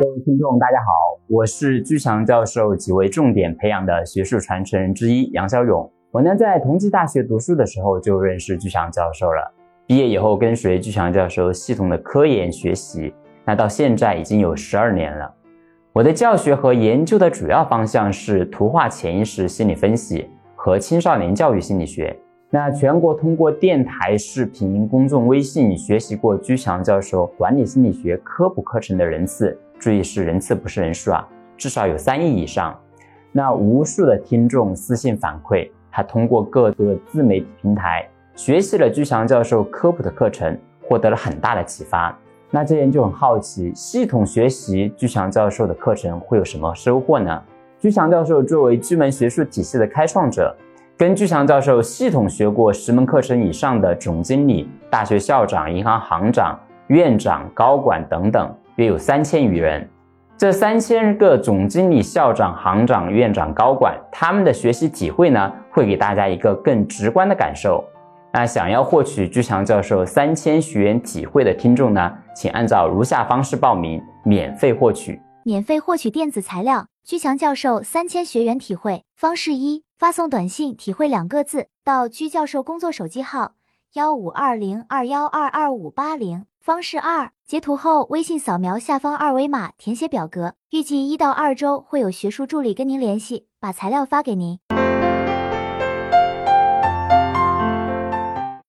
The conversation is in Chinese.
各位听众，大家好，我是居强教授几位重点培养的学术传承人之一杨小勇。我呢在同济大学读书的时候就认识居强教授了，毕业以后跟随居强教授系统的科研学习，那到现在已经有十二年了。我的教学和研究的主要方向是图画潜意识心理分析和青少年教育心理学。那全国通过电台、视频、公众微信学习过居强教授管理心理学科普课程的人次。注意是人次不是人数啊，至少有三亿以上。那无数的听众私信反馈，他通过各个自媒体平台学习了居强教授科普的课程，获得了很大的启发。那这人就很好奇，系统学习居强教授的课程会有什么收获呢？居强教授作为居门学术体系的开创者，跟居强教授系统学过十门课程以上的总经理、大学校长、银行行长、院长、高管等等。约有三千余人，这三千个总经理、校长、行长、院长、高管，他们的学习体会呢，会给大家一个更直观的感受。那想要获取居强教授三千学员体会的听众呢，请按照如下方式报名，免费获取。免费获取电子材料，居强教授三千学员体会方式一：发送短信“体会”两个字到居教授工作手机号幺五二零二幺二二五八零。方式二：截图后，微信扫描下方二维码，填写表格。预计一到二周会有学术助理跟您联系，把材料发给您。